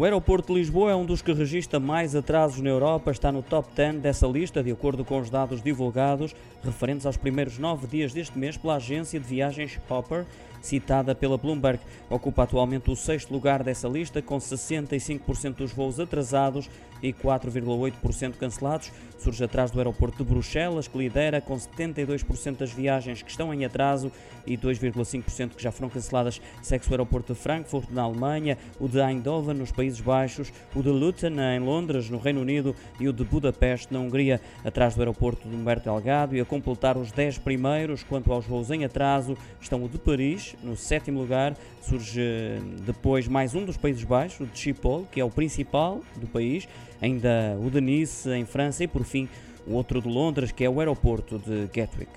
O aeroporto de Lisboa é um dos que registra mais atrasos na Europa, está no top 10 dessa lista, de acordo com os dados divulgados referentes aos primeiros nove dias deste mês pela agência de viagens Hopper, citada pela Bloomberg. Ocupa atualmente o sexto lugar dessa lista, com 65% dos voos atrasados e 4,8% cancelados. Surge atrás do aeroporto de Bruxelas, que lidera com 72% das viagens que estão em atraso e 2,5% que já foram canceladas. Segue-se o aeroporto de Frankfurt, na Alemanha, o de Eindhoven, nos Países Baixos, o de Luton, em Londres, no Reino Unido, e o de Budapeste, na Hungria, atrás do aeroporto de Humberto Delgado. E a completar os 10 primeiros, quanto aos voos em atraso, estão o de Paris, no sétimo lugar. Surge depois mais um dos Países Baixos, o de Schiphol, que é o principal do país, ainda o de Nice, em França, e por fim o outro de Londres, que é o aeroporto de Gatwick.